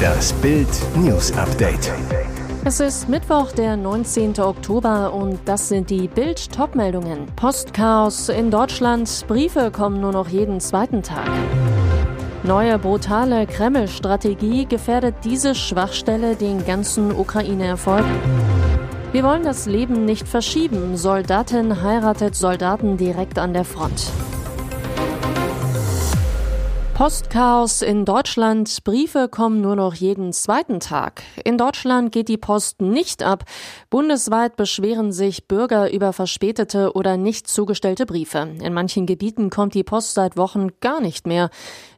Das Bild News Update. Es ist Mittwoch, der 19. Oktober und das sind die Bild Topmeldungen. Postchaos in Deutschland, Briefe kommen nur noch jeden zweiten Tag. Neue brutale Kreml-Strategie gefährdet diese Schwachstelle den ganzen Ukraine-Erfolg. Wir wollen das Leben nicht verschieben. Soldatin heiratet Soldaten direkt an der Front. Postchaos in Deutschland. Briefe kommen nur noch jeden zweiten Tag. In Deutschland geht die Post nicht ab. Bundesweit beschweren sich Bürger über verspätete oder nicht zugestellte Briefe. In manchen Gebieten kommt die Post seit Wochen gar nicht mehr.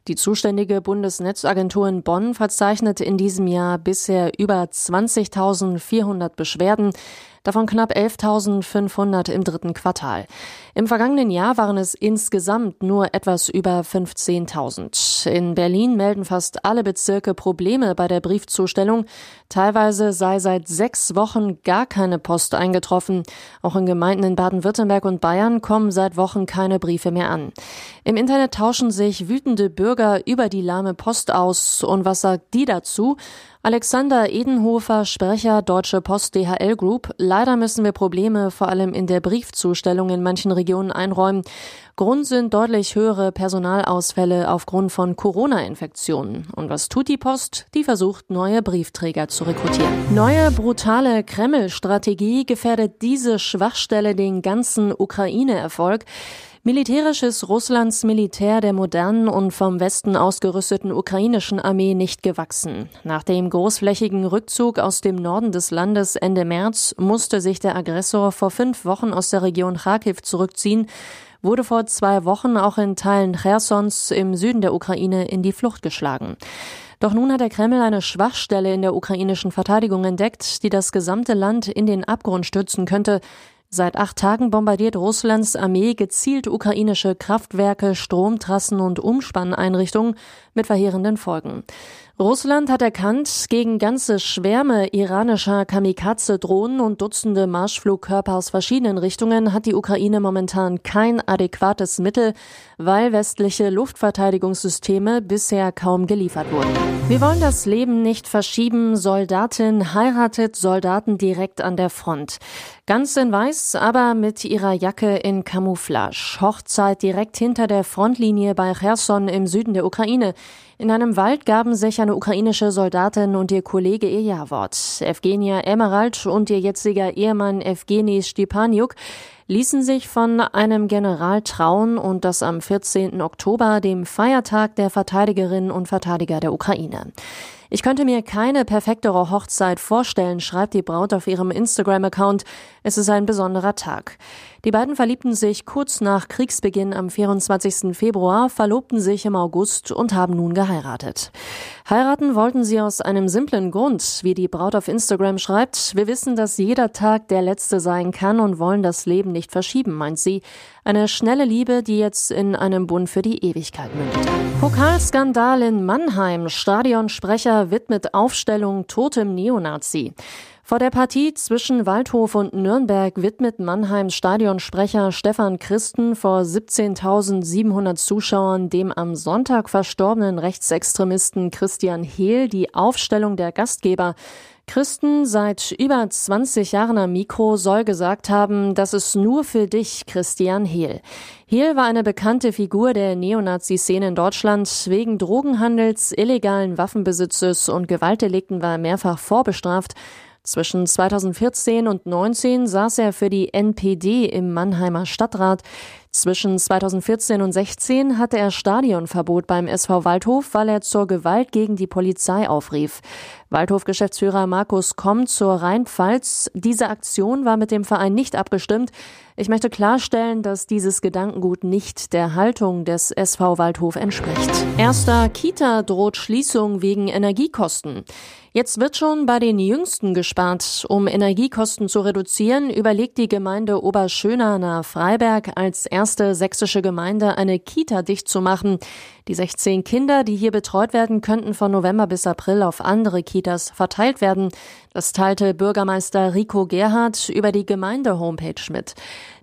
Die zuständige Bundesnetzagentur in Bonn verzeichnet in diesem Jahr bisher über 20.400 Beschwerden davon knapp 11.500 im dritten Quartal. Im vergangenen Jahr waren es insgesamt nur etwas über 15.000. In Berlin melden fast alle Bezirke Probleme bei der Briefzustellung. Teilweise sei seit sechs Wochen gar keine Post eingetroffen. Auch in Gemeinden in Baden-Württemberg und Bayern kommen seit Wochen keine Briefe mehr an. Im Internet tauschen sich wütende Bürger über die lahme Post aus. Und was sagt die dazu? Alexander Edenhofer, Sprecher Deutsche Post DHL Group. Leider müssen wir Probleme vor allem in der Briefzustellung in manchen Regionen einräumen. Grund sind deutlich höhere Personalausfälle aufgrund von Corona-Infektionen. Und was tut die Post? Die versucht, neue Briefträger zu rekrutieren. Neue brutale Kreml-Strategie gefährdet diese Schwachstelle den ganzen Ukraine-Erfolg. Militärisch ist Russlands Militär der modernen und vom Westen ausgerüsteten ukrainischen Armee nicht gewachsen. Nach dem großflächigen Rückzug aus dem Norden des Landes Ende März musste sich der Aggressor vor fünf Wochen aus der Region Kharkiv zurückziehen, wurde vor zwei Wochen auch in Teilen Chersons im Süden der Ukraine in die Flucht geschlagen. Doch nun hat der Kreml eine Schwachstelle in der ukrainischen Verteidigung entdeckt, die das gesamte Land in den Abgrund stürzen könnte, Seit acht Tagen bombardiert Russlands Armee gezielt ukrainische Kraftwerke, Stromtrassen und Umspanneinrichtungen mit verheerenden Folgen. Russland hat erkannt, gegen ganze Schwärme iranischer Kamikaze-Drohnen und Dutzende Marschflugkörper aus verschiedenen Richtungen hat die Ukraine momentan kein adäquates Mittel, weil westliche Luftverteidigungssysteme bisher kaum geliefert wurden. Wir wollen das Leben nicht verschieben. Soldatin heiratet Soldaten direkt an der Front. Ganz in Weiß, aber mit ihrer Jacke in Camouflage. Hochzeit direkt hinter der Frontlinie bei Cherson im Süden der Ukraine. In einem Wald gaben sich eine ukrainische Soldatin und ihr Kollege ihr Jawort. Evgenia Emerald und ihr jetziger Ehemann Evgeny Stepaniuk ließen sich von einem General trauen und das am 14. Oktober, dem Feiertag der Verteidigerinnen und Verteidiger der Ukraine. Ich könnte mir keine perfektere Hochzeit vorstellen, schreibt die Braut auf ihrem Instagram-Account. Es ist ein besonderer Tag. Die beiden verliebten sich kurz nach Kriegsbeginn am 24. Februar, verlobten sich im August und haben nun geheiratet. Heiraten wollten sie aus einem simplen Grund, wie die Braut auf Instagram schreibt. Wir wissen, dass jeder Tag der letzte sein kann und wollen das Leben nicht verschieben, meint sie. Eine schnelle Liebe, die jetzt in einem Bund für die Ewigkeit mündet. Pokalskandal in Mannheim. Stadionsprecher widmet Aufstellung totem Neonazi. Vor der Partie zwischen Waldhof und Nürnberg widmet Mannheims Stadionsprecher Stefan Christen vor 17.700 Zuschauern dem am Sonntag verstorbenen Rechtsextremisten Christian Hehl die Aufstellung der Gastgeber. Christen seit über 20 Jahren am Mikro soll gesagt haben, das ist nur für dich, Christian Hehl. Hehl war eine bekannte Figur der Neonazi-Szene in Deutschland. Wegen Drogenhandels, illegalen Waffenbesitzes und Gewaltdelikten war er mehrfach vorbestraft. Zwischen 2014 und 2019 saß er für die NPD im Mannheimer Stadtrat. Zwischen 2014 und 16 hatte er Stadionverbot beim SV Waldhof, weil er zur Gewalt gegen die Polizei aufrief. Waldhof-Geschäftsführer Markus kommt zur Rheinpfalz. Diese Aktion war mit dem Verein nicht abgestimmt. Ich möchte klarstellen, dass dieses Gedankengut nicht der Haltung des SV Waldhof entspricht. Erster Kita droht Schließung wegen Energiekosten. Jetzt wird schon bei den Jüngsten gespart. Um Energiekosten zu reduzieren, überlegt die Gemeinde Oberschöner nahe Freiberg als erste sächsische Gemeinde eine Kita dicht zu machen. Die 16 Kinder, die hier betreut werden, könnten von November bis April auf andere Kitas verteilt werden. Das teilte Bürgermeister Rico Gerhardt über die Gemeinde-Homepage mit.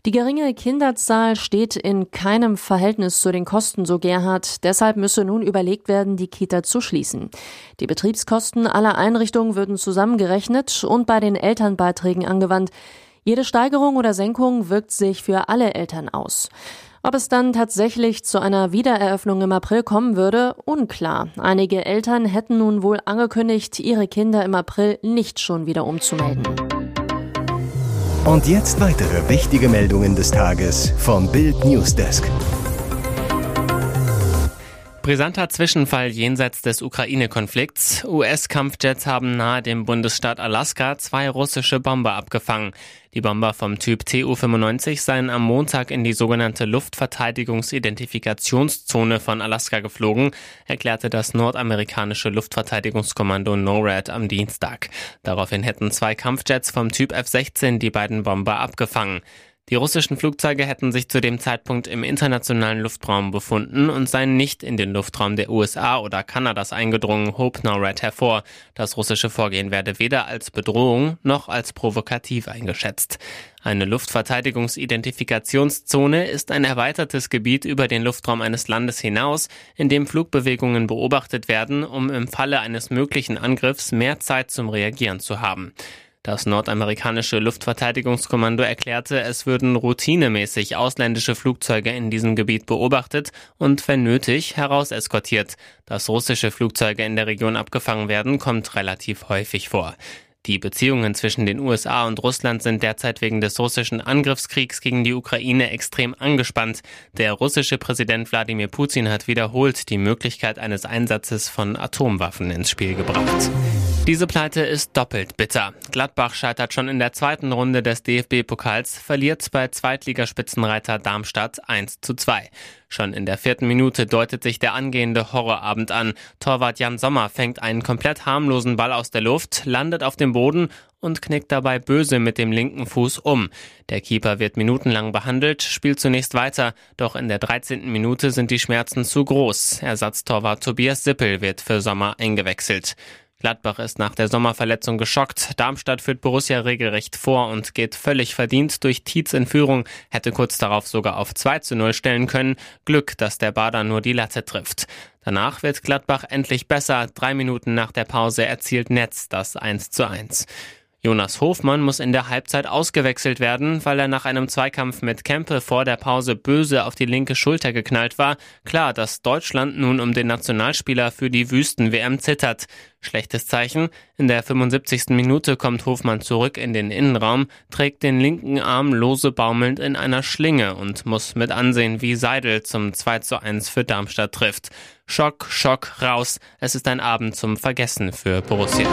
Die geringe Kinderzahl steht in keinem Verhältnis zu den Kosten, so Gerhard. Deshalb müsse nun überlegt werden, die Kita zu schließen. Die Betriebskosten aller Einrichtungen würden zusammengerechnet und bei den Elternbeiträgen angewandt. Jede Steigerung oder Senkung wirkt sich für alle Eltern aus. Ob es dann tatsächlich zu einer Wiedereröffnung im April kommen würde, unklar. Einige Eltern hätten nun wohl angekündigt, ihre Kinder im April nicht schon wieder umzumelden. Und jetzt weitere wichtige Meldungen des Tages vom Bild Newsdesk. Brisanter Zwischenfall jenseits des Ukraine-Konflikts. US-Kampfjets haben nahe dem Bundesstaat Alaska zwei russische Bomber abgefangen. Die Bomber vom Typ Tu-95 seien am Montag in die sogenannte Luftverteidigungsidentifikationszone von Alaska geflogen, erklärte das nordamerikanische Luftverteidigungskommando NORAD am Dienstag. Daraufhin hätten zwei Kampfjets vom Typ F-16 die beiden Bomber abgefangen. Die russischen Flugzeuge hätten sich zu dem Zeitpunkt im internationalen Luftraum befunden und seien nicht in den Luftraum der USA oder Kanadas eingedrungen, hob NORAD hervor. Das russische Vorgehen werde weder als Bedrohung noch als provokativ eingeschätzt. Eine Luftverteidigungsidentifikationszone ist ein erweitertes Gebiet über den Luftraum eines Landes hinaus, in dem Flugbewegungen beobachtet werden, um im Falle eines möglichen Angriffs mehr Zeit zum Reagieren zu haben. Das nordamerikanische Luftverteidigungskommando erklärte, es würden routinemäßig ausländische Flugzeuge in diesem Gebiet beobachtet und wenn nötig herauseskortiert. Dass russische Flugzeuge in der Region abgefangen werden, kommt relativ häufig vor. Die Beziehungen zwischen den USA und Russland sind derzeit wegen des russischen Angriffskriegs gegen die Ukraine extrem angespannt. Der russische Präsident Wladimir Putin hat wiederholt die Möglichkeit eines Einsatzes von Atomwaffen ins Spiel gebracht. Diese Pleite ist doppelt bitter. Gladbach scheitert schon in der zweiten Runde des DFB-Pokals, verliert bei Zweitligaspitzenreiter Darmstadt 1 zu 2. Schon in der vierten Minute deutet sich der angehende Horrorabend an. Torwart Jan Sommer fängt einen komplett harmlosen Ball aus der Luft, landet auf dem Boden und knickt dabei böse mit dem linken Fuß um. Der Keeper wird minutenlang behandelt, spielt zunächst weiter, doch in der 13. Minute sind die Schmerzen zu groß. Ersatztorwart Tobias Sippel wird für Sommer eingewechselt. Gladbach ist nach der Sommerverletzung geschockt. Darmstadt führt Borussia regelrecht vor und geht völlig verdient durch Tietz in Führung, hätte kurz darauf sogar auf 2 zu 0 stellen können. Glück, dass der Bader nur die Latte trifft. Danach wird Gladbach endlich besser. Drei Minuten nach der Pause erzielt Netz das 1 zu 1. Jonas Hofmann muss in der Halbzeit ausgewechselt werden, weil er nach einem Zweikampf mit Kempe vor der Pause böse auf die linke Schulter geknallt war. Klar, dass Deutschland nun um den Nationalspieler für die Wüsten-WM zittert. Schlechtes Zeichen. In der 75. Minute kommt Hofmann zurück in den Innenraum, trägt den linken Arm lose baumelnd in einer Schlinge und muss mit ansehen, wie Seidel zum 2 zu 1 für Darmstadt trifft. Schock, Schock, raus. Es ist ein Abend zum Vergessen für Borussia.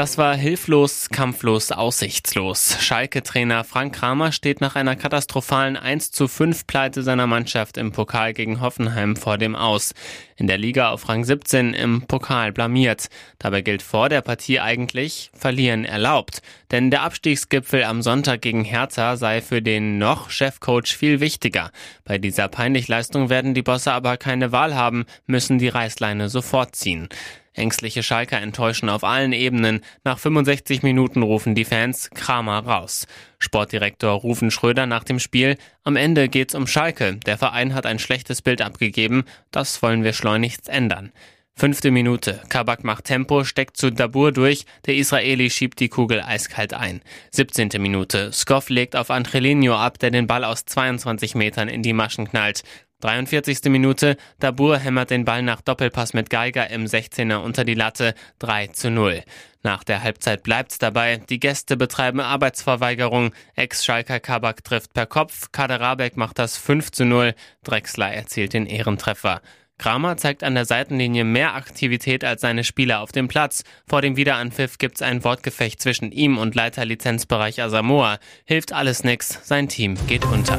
Das war hilflos, kampflos, aussichtslos. Schalke-Trainer Frank Kramer steht nach einer katastrophalen 1 zu 5 Pleite seiner Mannschaft im Pokal gegen Hoffenheim vor dem Aus. In der Liga auf Rang 17 im Pokal blamiert. Dabei gilt vor der Partie eigentlich verlieren erlaubt. Denn der Abstiegsgipfel am Sonntag gegen Hertha sei für den noch Chefcoach viel wichtiger. Bei dieser Peinlichleistung werden die Bosse aber keine Wahl haben, müssen die Reißleine sofort ziehen. Ängstliche Schalker enttäuschen auf allen Ebenen. Nach 65 Minuten rufen die Fans Kramer raus. Sportdirektor Rufen Schröder nach dem Spiel. Am Ende geht's um Schalke. Der Verein hat ein schlechtes Bild abgegeben. Das wollen wir schleunigst ändern. Fünfte Minute. Kabak macht Tempo, steckt zu Dabur durch. Der Israeli schiebt die Kugel eiskalt ein. 17. Minute. Skoff legt auf Angelino ab, der den Ball aus 22 Metern in die Maschen knallt. 43. Minute, Dabur hämmert den Ball nach Doppelpass mit Geiger im 16er unter die Latte 3 zu 0. Nach der Halbzeit bleibt's dabei, die Gäste betreiben Arbeitsverweigerung, Ex-Schalker Kabak trifft per Kopf, Kaderabek macht das 5 zu 0, Drexler erzielt den Ehrentreffer. Kramer zeigt an der Seitenlinie mehr Aktivität als seine Spieler auf dem Platz. Vor dem Wiederanpfiff gibt's ein Wortgefecht zwischen ihm und Leiter Lizenzbereich Asamoah. Hilft alles nix, sein Team geht unter.